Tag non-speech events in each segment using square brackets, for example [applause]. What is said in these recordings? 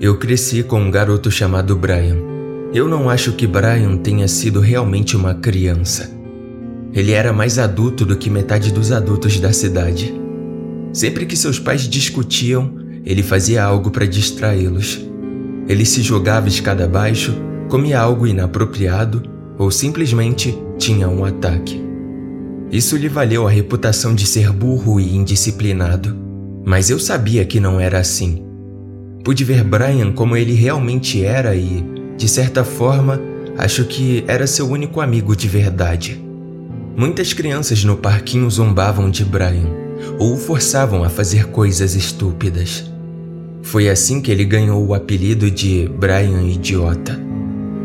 Eu cresci com um garoto chamado Brian. Eu não acho que Brian tenha sido realmente uma criança. Ele era mais adulto do que metade dos adultos da cidade. Sempre que seus pais discutiam, ele fazia algo para distraí-los. Ele se jogava escada abaixo, comia algo inapropriado ou simplesmente tinha um ataque. Isso lhe valeu a reputação de ser burro e indisciplinado, mas eu sabia que não era assim. Pude ver Brian como ele realmente era e, de certa forma, acho que era seu único amigo de verdade. Muitas crianças no parquinho zombavam de Brian ou o forçavam a fazer coisas estúpidas. Foi assim que ele ganhou o apelido de Brian Idiota.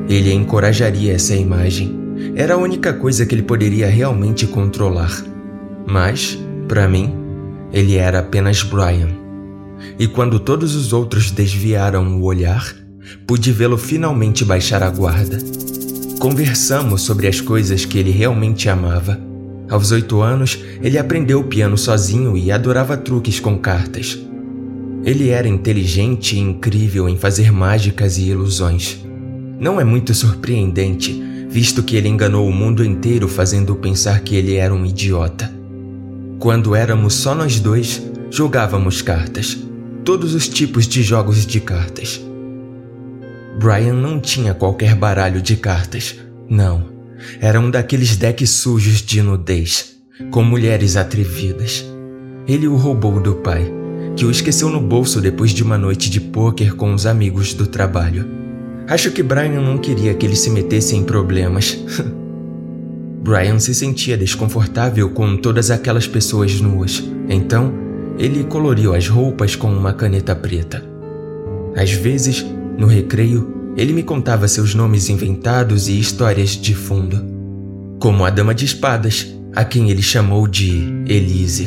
Ele encorajaria essa imagem. Era a única coisa que ele poderia realmente controlar. Mas, para mim, ele era apenas Brian. E quando todos os outros desviaram o olhar, pude vê-lo finalmente baixar a guarda. Conversamos sobre as coisas que ele realmente amava. Aos oito anos, ele aprendeu o piano sozinho e adorava truques com cartas. Ele era inteligente e incrível em fazer mágicas e ilusões. Não é muito surpreendente, visto que ele enganou o mundo inteiro fazendo pensar que ele era um idiota. Quando éramos só nós dois, jogávamos cartas. Todos os tipos de jogos de cartas. Brian não tinha qualquer baralho de cartas. Não. Era um daqueles decks sujos de nudez, com mulheres atrevidas. Ele o roubou do pai, que o esqueceu no bolso depois de uma noite de pôquer com os amigos do trabalho. Acho que Brian não queria que ele se metesse em problemas. [laughs] Brian se sentia desconfortável com todas aquelas pessoas nuas, então ele coloriu as roupas com uma caneta preta. Às vezes, no recreio, ele me contava seus nomes inventados e histórias de fundo, como a Dama de Espadas, a quem ele chamou de Elise.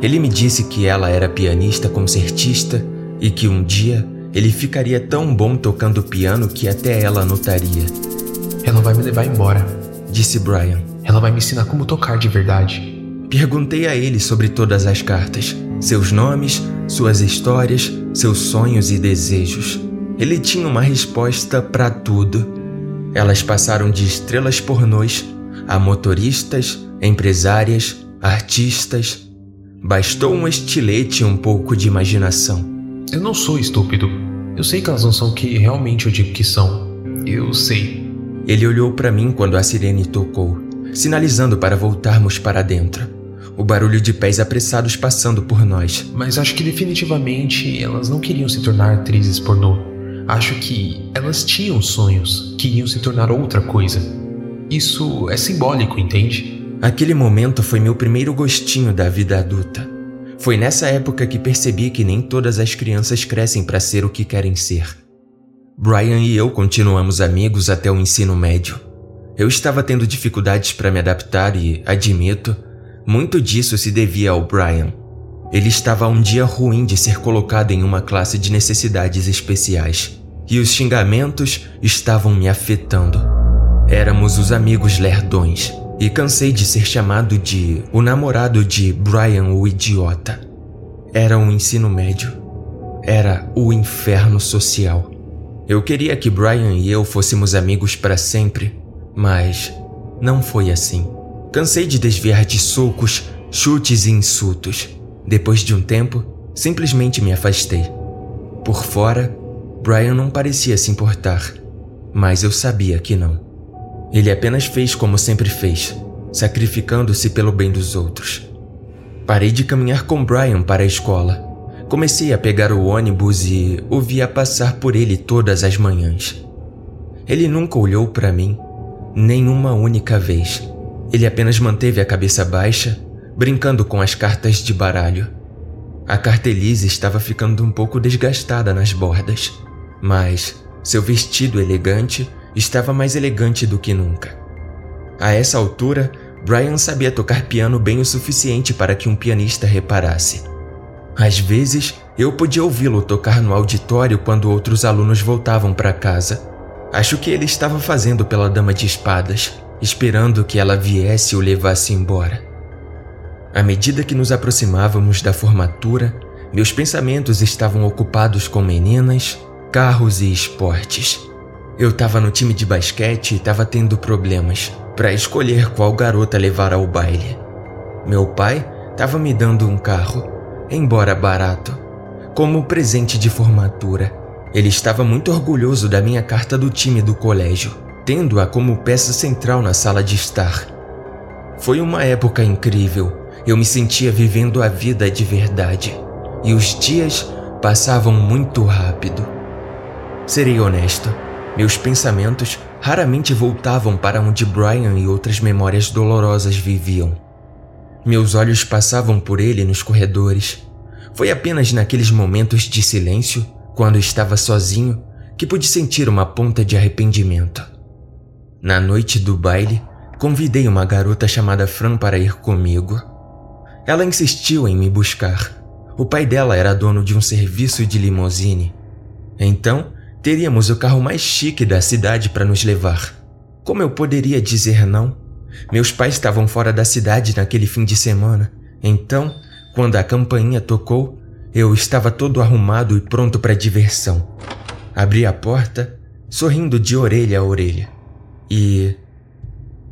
Ele me disse que ela era pianista concertista e que um dia ele ficaria tão bom tocando piano que até ela notaria. Ela vai me levar embora, disse Brian. Ela vai me ensinar como tocar de verdade. Perguntei a ele sobre todas as cartas, seus nomes, suas histórias, seus sonhos e desejos. Ele tinha uma resposta para tudo. Elas passaram de estrelas pornôs a motoristas, empresárias, artistas. Bastou um estilete e um pouco de imaginação. Eu não sou estúpido. Eu sei que elas não são o que realmente eu digo que são. Eu sei. Ele olhou para mim quando a sirene tocou, sinalizando para voltarmos para dentro. O barulho de pés apressados passando por nós. Mas acho que definitivamente elas não queriam se tornar atrizes pornô. Acho que elas tinham sonhos, queriam se tornar outra coisa. Isso é simbólico, entende? Aquele momento foi meu primeiro gostinho da vida adulta. Foi nessa época que percebi que nem todas as crianças crescem para ser o que querem ser. Brian e eu continuamos amigos até o ensino médio. Eu estava tendo dificuldades para me adaptar e, admito, muito disso se devia ao Brian. Ele estava um dia ruim de ser colocado em uma classe de necessidades especiais, e os xingamentos estavam me afetando. Éramos os amigos lerdões, e cansei de ser chamado de o namorado de Brian o idiota. Era o ensino médio. Era o inferno social. Eu queria que Brian e eu fôssemos amigos para sempre, mas não foi assim. Cansei de desviar de socos, chutes e insultos. Depois de um tempo, simplesmente me afastei. Por fora, Brian não parecia se importar, mas eu sabia que não. Ele apenas fez como sempre fez, sacrificando-se pelo bem dos outros. Parei de caminhar com Brian para a escola. Comecei a pegar o ônibus e o via passar por ele todas as manhãs. Ele nunca olhou para mim, nem uma única vez. Ele apenas manteve a cabeça baixa brincando com as cartas de baralho. A cartelize estava ficando um pouco desgastada nas bordas, mas seu vestido elegante estava mais elegante do que nunca. A essa altura, Brian sabia tocar piano bem o suficiente para que um pianista reparasse. Às vezes, eu podia ouvi-lo tocar no auditório quando outros alunos voltavam para casa. Acho que ele estava fazendo pela dama de espadas, esperando que ela viesse o levasse embora. À medida que nos aproximávamos da formatura, Meus pensamentos estavam ocupados com meninas, carros e esportes. Eu estava no time de basquete e estava tendo problemas para escolher qual garota levar ao baile. Meu pai estava me dando um carro, embora barato, como presente de formatura. Ele estava muito orgulhoso da minha carta do time do colégio, tendo-a como peça central na sala de estar. Foi uma época incrível. Eu me sentia vivendo a vida de verdade, e os dias passavam muito rápido. Serei honesto, meus pensamentos raramente voltavam para onde Brian e outras memórias dolorosas viviam. Meus olhos passavam por ele nos corredores. Foi apenas naqueles momentos de silêncio, quando estava sozinho, que pude sentir uma ponta de arrependimento. Na noite do baile, convidei uma garota chamada Fran para ir comigo. Ela insistiu em me buscar. O pai dela era dono de um serviço de limousine. Então, teríamos o carro mais chique da cidade para nos levar. Como eu poderia dizer não? Meus pais estavam fora da cidade naquele fim de semana, então, quando a campainha tocou, eu estava todo arrumado e pronto para diversão. Abri a porta, sorrindo de orelha a orelha. E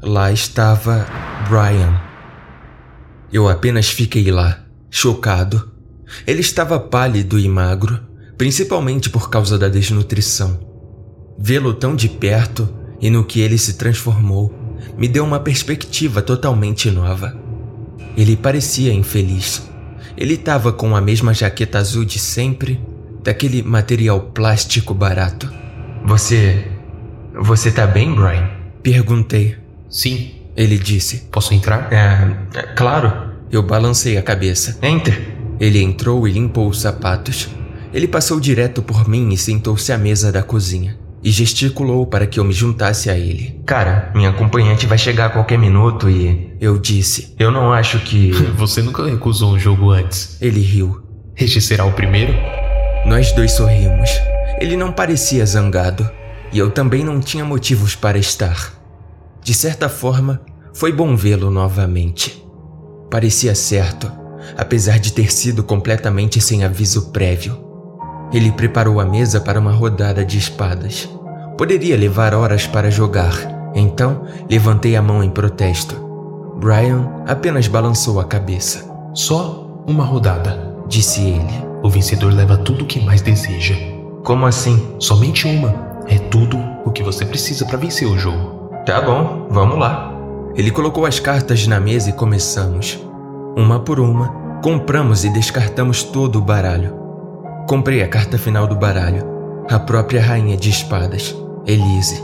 lá estava Brian. Eu apenas fiquei lá, chocado. Ele estava pálido e magro, principalmente por causa da desnutrição. Vê-lo tão de perto e no que ele se transformou me deu uma perspectiva totalmente nova. Ele parecia infeliz. Ele estava com a mesma jaqueta azul de sempre, daquele material plástico barato. Você. Você tá bem, Brian? Perguntei. Sim. Ele disse. Posso entrar? É. é claro. Eu balancei a cabeça. Entre. Ele entrou e limpou os sapatos. Ele passou direto por mim e sentou-se à mesa da cozinha e gesticulou para que eu me juntasse a ele. Cara, minha acompanhante vai chegar a qualquer minuto e. Eu disse: Eu não acho que. [laughs] Você nunca recusou um jogo antes. Ele riu. Este será o primeiro? Nós dois sorrimos. Ele não parecia zangado e eu também não tinha motivos para estar. De certa forma, foi bom vê-lo novamente. Parecia certo, apesar de ter sido completamente sem aviso prévio. Ele preparou a mesa para uma rodada de espadas. Poderia levar horas para jogar, então levantei a mão em protesto. Brian apenas balançou a cabeça. Só uma rodada, disse ele. O vencedor leva tudo o que mais deseja. Como assim? Somente uma. É tudo o que você precisa para vencer o jogo. Tá bom, vamos lá. Ele colocou as cartas na mesa e começamos. Uma por uma, compramos e descartamos todo o baralho. Comprei a carta final do baralho, a própria rainha de espadas, Elise.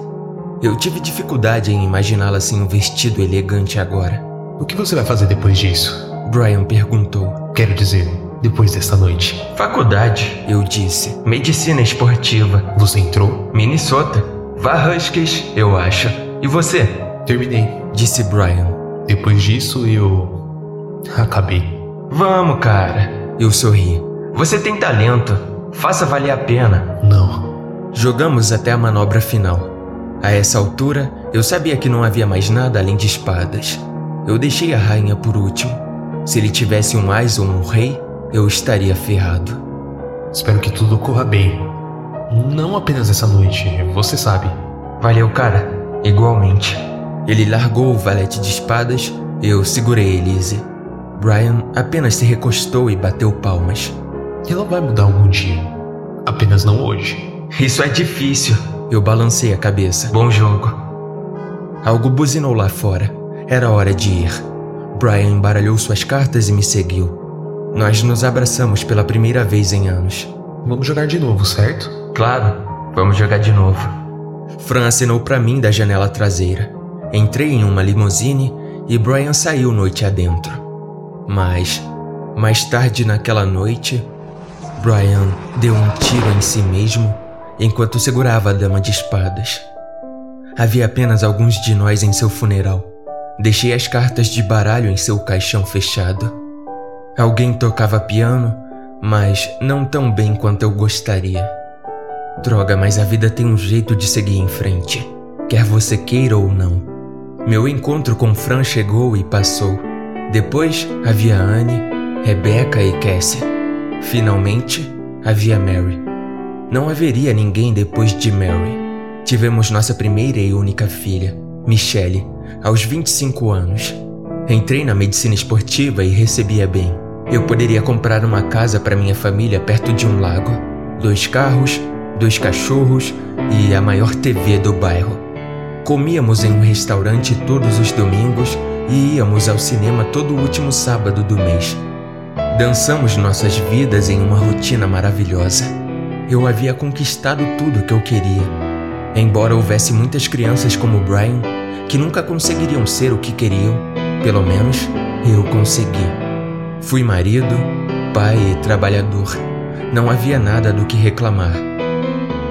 Eu tive dificuldade em imaginá-la sem um vestido elegante agora. O que você vai fazer depois disso? Brian perguntou. Quero dizer, depois desta noite. Faculdade, eu disse. Medicina esportiva. Você entrou? Minnesota. Vá Huskies, eu acho. E você? Terminei, disse Brian. Depois disso eu. acabei. Vamos, cara. Eu sorri. Você tem talento. Faça valer a pena. Não. Jogamos até a manobra final. A essa altura, eu sabia que não havia mais nada além de espadas. Eu deixei a rainha por último. Se ele tivesse um ás ou um rei, eu estaria ferrado. Espero que tudo corra bem. Não apenas essa noite, você sabe. Valeu, cara. Igualmente. Ele largou o valete de espadas, eu segurei Elise. Brian apenas se recostou e bateu palmas. Ela vai mudar algum dia. Apenas não hoje. Isso é difícil. Eu balancei a cabeça. Bom jogo. Algo buzinou lá fora. Era hora de ir. Brian embaralhou suas cartas e me seguiu. Nós nos abraçamos pela primeira vez em anos. Vamos jogar de novo, certo? Claro, vamos jogar de novo. Fran acenou para mim da janela traseira. Entrei em uma limusine e Brian saiu noite adentro. Mas, mais tarde naquela noite, Brian deu um tiro em si mesmo enquanto segurava a dama de espadas. Havia apenas alguns de nós em seu funeral. Deixei as cartas de baralho em seu caixão fechado. Alguém tocava piano, mas não tão bem quanto eu gostaria. Droga, mas a vida tem um jeito de seguir em frente, quer você queira ou não. Meu encontro com Fran chegou e passou. Depois havia Anne, Rebecca e Cassie. Finalmente, havia Mary. Não haveria ninguém depois de Mary. Tivemos nossa primeira e única filha, Michelle, aos 25 anos. Entrei na medicina esportiva e recebia bem. Eu poderia comprar uma casa para minha família perto de um lago, dois carros, dois cachorros e a maior TV do bairro. Comíamos em um restaurante todos os domingos e íamos ao cinema todo último sábado do mês. Dançamos nossas vidas em uma rotina maravilhosa. Eu havia conquistado tudo o que eu queria. Embora houvesse muitas crianças como Brian que nunca conseguiriam ser o que queriam, pelo menos eu consegui. Fui marido, pai e trabalhador. Não havia nada do que reclamar.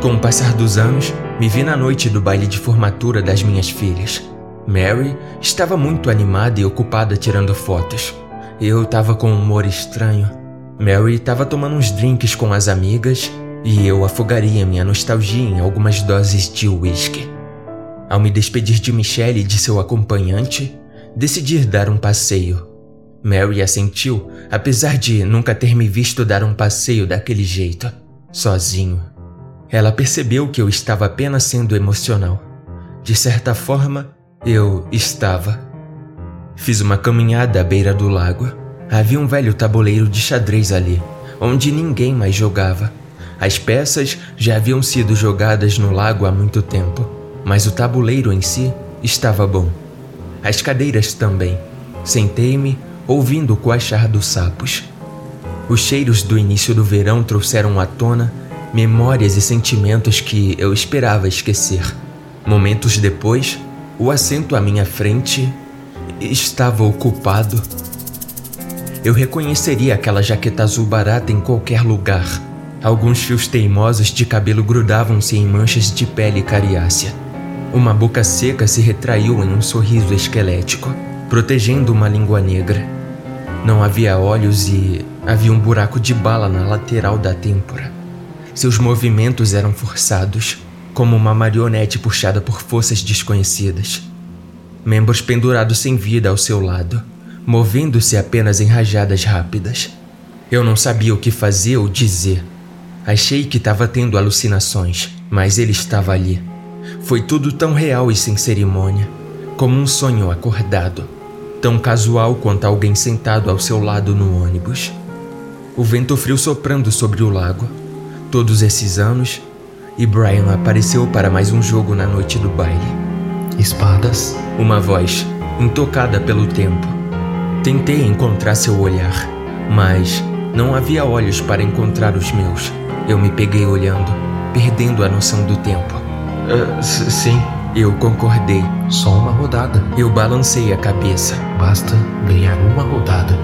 Com o passar dos anos, me vi na noite do baile de formatura das minhas filhas. Mary estava muito animada e ocupada tirando fotos. Eu estava com um humor estranho. Mary estava tomando uns drinks com as amigas e eu afogaria minha nostalgia em algumas doses de whisky. Ao me despedir de Michelle e de seu acompanhante, decidi dar um passeio. Mary assentiu, apesar de nunca ter me visto dar um passeio daquele jeito, sozinho. Ela percebeu que eu estava apenas sendo emocional. De certa forma, eu estava. Fiz uma caminhada à beira do lago. Havia um velho tabuleiro de xadrez ali, onde ninguém mais jogava. As peças já haviam sido jogadas no lago há muito tempo, mas o tabuleiro em si estava bom. As cadeiras também. Sentei-me, ouvindo o coachar dos sapos. Os cheiros do início do verão trouxeram à tona memórias e sentimentos que eu esperava esquecer. Momentos depois, o assento à minha frente estava ocupado. Eu reconheceria aquela jaqueta azul barata em qualquer lugar. Alguns fios teimosos de cabelo grudavam-se em manchas de pele cariácea. Uma boca seca se retraiu em um sorriso esquelético, protegendo uma língua negra. Não havia olhos e havia um buraco de bala na lateral da têmpora. Seus movimentos eram forçados, como uma marionete puxada por forças desconhecidas membros pendurados sem vida ao seu lado, movendo-se apenas em rajadas rápidas. Eu não sabia o que fazer ou dizer. Achei que estava tendo alucinações, mas ele estava ali. Foi tudo tão real e sem cerimônia, como um sonho acordado, tão casual quanto alguém sentado ao seu lado no ônibus. O vento frio soprando sobre o lago. Todos esses anos, e Brian apareceu para mais um jogo na noite do baile. Espadas. Uma voz, intocada pelo tempo. Tentei encontrar seu olhar, mas não havia olhos para encontrar os meus. Eu me peguei olhando, perdendo a noção do tempo. Uh, sim. Eu concordei. Só uma rodada. Eu balancei a cabeça. Basta ganhar uma rodada.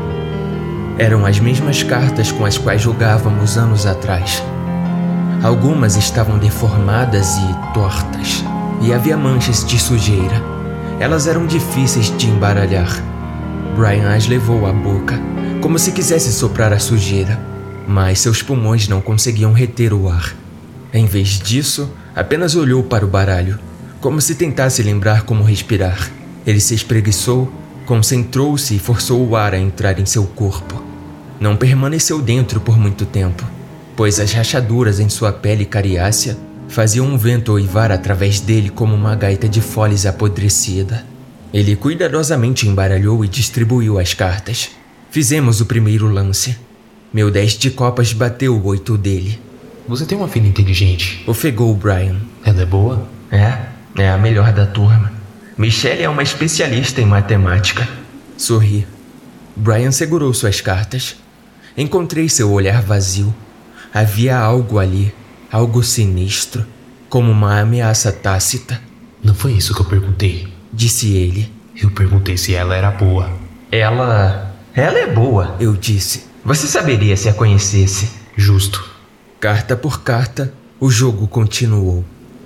Eram as mesmas cartas com as quais jogávamos anos atrás. Algumas estavam deformadas e tortas e havia manchas de sujeira. Elas eram difíceis de embaralhar. Brian as levou à boca, como se quisesse soprar a sujeira, mas seus pulmões não conseguiam reter o ar. Em vez disso, apenas olhou para o baralho, como se tentasse lembrar como respirar. Ele se espreguiçou, concentrou-se e forçou o ar a entrar em seu corpo. Não permaneceu dentro por muito tempo, pois as rachaduras em sua pele cariácea Fazia um vento oivar através dele como uma gaita de foles apodrecida. Ele cuidadosamente embaralhou e distribuiu as cartas. Fizemos o primeiro lance. Meu 10 de copas bateu o oito dele. Você tem uma filha inteligente. Ofegou o Brian. Ela é boa? É, é a melhor da turma. Michelle é uma especialista em matemática. Sorri. Brian segurou suas cartas. Encontrei seu olhar vazio. Havia algo ali algo sinistro, como uma ameaça tácita. Não foi isso que eu perguntei, disse ele. Eu perguntei se ela era boa. Ela. Ela é boa, eu disse. Você saberia se a conhecesse. Justo. Carta por carta, o jogo continuou.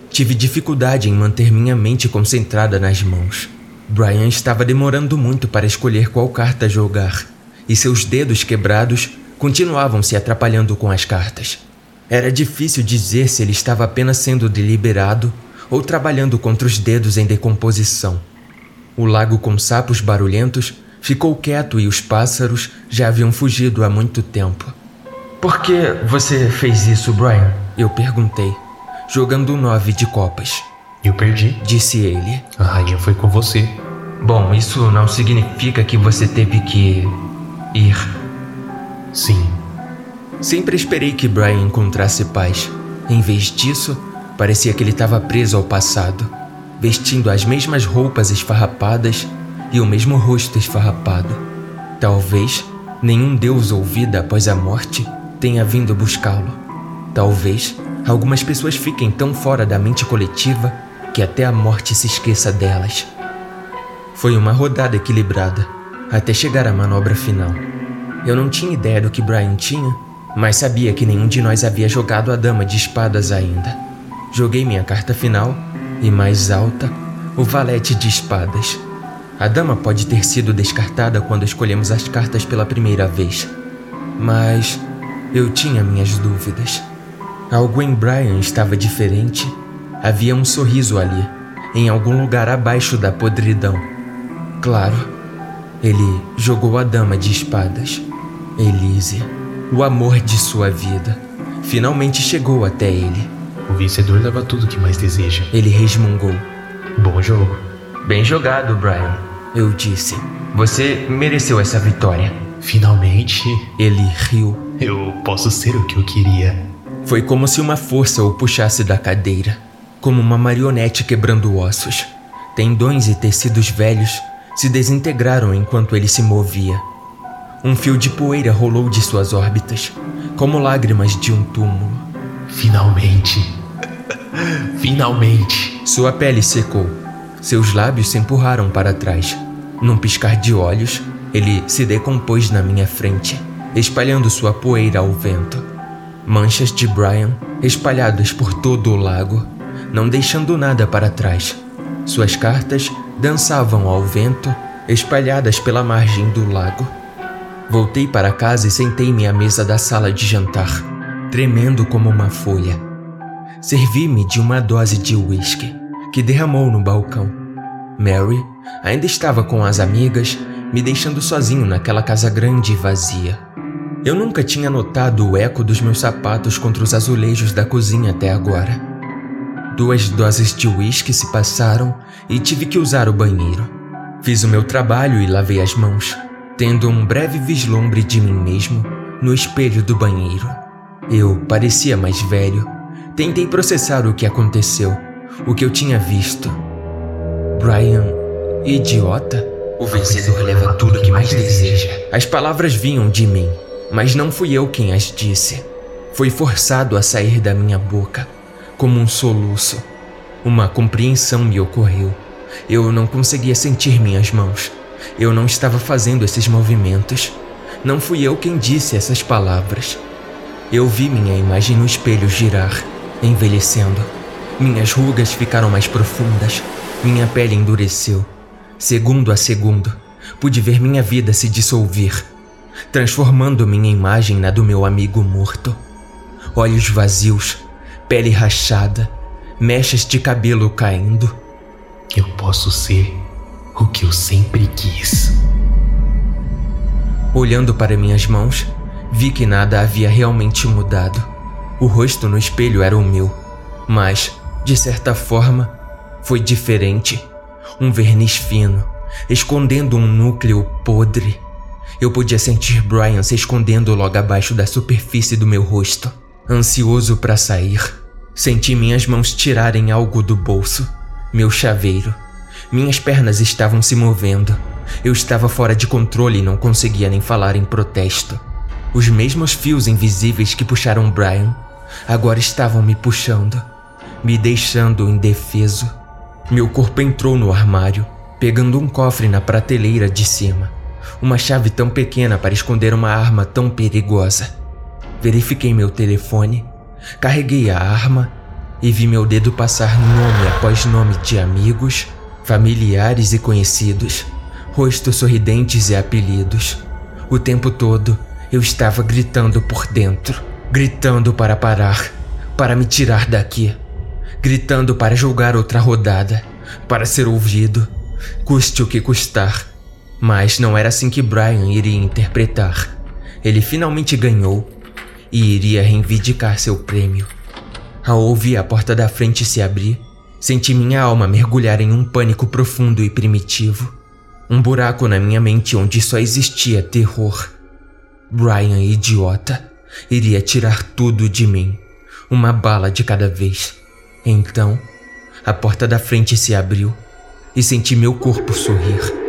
Tive dificuldade em manter minha mente concentrada nas mãos. Brian estava demorando muito para escolher qual carta jogar, e seus dedos quebrados continuavam se atrapalhando com as cartas. Era difícil dizer se ele estava apenas sendo deliberado ou trabalhando contra os dedos em decomposição. O lago com sapos barulhentos ficou quieto e os pássaros já haviam fugido há muito tempo. Por que você fez isso, Brian? Eu perguntei, jogando um nove de copas. Eu perdi, disse ele. A rainha foi com você. Bom, isso não significa que você teve que ir. Sim. Sempre esperei que Brian encontrasse paz. Em vez disso, parecia que ele estava preso ao passado, vestindo as mesmas roupas esfarrapadas e o mesmo rosto esfarrapado. Talvez nenhum deus ou vida após a morte tenha vindo buscá-lo. Talvez algumas pessoas fiquem tão fora da mente coletiva que até a morte se esqueça delas. Foi uma rodada equilibrada, até chegar à manobra final. Eu não tinha ideia do que Brian tinha, mas sabia que nenhum de nós havia jogado a dama de espadas ainda. Joguei minha carta final e, mais alta, o valete de espadas. A dama pode ter sido descartada quando escolhemos as cartas pela primeira vez, mas eu tinha minhas dúvidas. Algo em Brian estava diferente. Havia um sorriso ali, em algum lugar abaixo da podridão. Claro, ele jogou a dama de espadas. Elise, o amor de sua vida, finalmente chegou até ele. O vencedor leva tudo que mais deseja. Ele resmungou. Bom jogo. Bem jogado, Brian. Eu disse. Você mereceu essa vitória. Finalmente, ele riu. Eu posso ser o que eu queria. Foi como se uma força o puxasse da cadeira, como uma marionete quebrando ossos. Tendões e tecidos velhos se desintegraram enquanto ele se movia. Um fio de poeira rolou de suas órbitas, como lágrimas de um túmulo. Finalmente. Finalmente. Sua pele secou. Seus lábios se empurraram para trás. Num piscar de olhos, ele se decompôs na minha frente, espalhando sua poeira ao vento. Manchas de Brian espalhadas por todo o lago, não deixando nada para trás. Suas cartas dançavam ao vento, espalhadas pela margem do lago. Voltei para casa e sentei-me à mesa da sala de jantar, tremendo como uma folha. Servi-me de uma dose de uísque que derramou no balcão. Mary ainda estava com as amigas, me deixando sozinho naquela casa grande e vazia. Eu nunca tinha notado o eco dos meus sapatos contra os azulejos da cozinha até agora. Duas doses de uísque se passaram e tive que usar o banheiro. Fiz o meu trabalho e lavei as mãos, tendo um breve vislumbre de mim mesmo no espelho do banheiro. Eu parecia mais velho. Tentei processar o que aconteceu, o que eu tinha visto. Brian, idiota? O vencedor leva tudo que mais deseja. As palavras vinham de mim, mas não fui eu quem as disse. Foi forçado a sair da minha boca, como um soluço. Uma compreensão me ocorreu. Eu não conseguia sentir minhas mãos. Eu não estava fazendo esses movimentos. Não fui eu quem disse essas palavras. Eu vi minha imagem no espelho girar, envelhecendo. Minhas rugas ficaram mais profundas. Minha pele endureceu. Segundo a segundo, pude ver minha vida se dissolver, transformando minha imagem na do meu amigo morto. Olhos vazios, pele rachada, mechas de cabelo caindo. Eu posso ser o que eu sempre quis. Olhando para minhas mãos, vi que nada havia realmente mudado. O rosto no espelho era o meu, mas, de certa forma, foi diferente. Um verniz fino, escondendo um núcleo podre. Eu podia sentir Brian se escondendo logo abaixo da superfície do meu rosto. Ansioso para sair, senti minhas mãos tirarem algo do bolso. Meu chaveiro. Minhas pernas estavam se movendo. Eu estava fora de controle e não conseguia nem falar em protesto. Os mesmos fios invisíveis que puxaram Brian agora estavam me puxando, me deixando indefeso. Meu corpo entrou no armário, pegando um cofre na prateleira de cima. Uma chave tão pequena para esconder uma arma tão perigosa. Verifiquei meu telefone, carreguei a arma e vi meu dedo passar nome após nome de amigos, familiares e conhecidos, rostos sorridentes e apelidos. O tempo todo eu estava gritando por dentro, gritando para parar, para me tirar daqui, gritando para julgar outra rodada, para ser ouvido, custe o que custar. Mas não era assim que Brian iria interpretar. Ele finalmente ganhou e iria reivindicar seu prêmio. Ao ouvir a porta da frente se abrir, senti minha alma mergulhar em um pânico profundo e primitivo. Um buraco na minha mente onde só existia terror. Brian, idiota, iria tirar tudo de mim, uma bala de cada vez. Então, a porta da frente se abriu e senti meu corpo sorrir.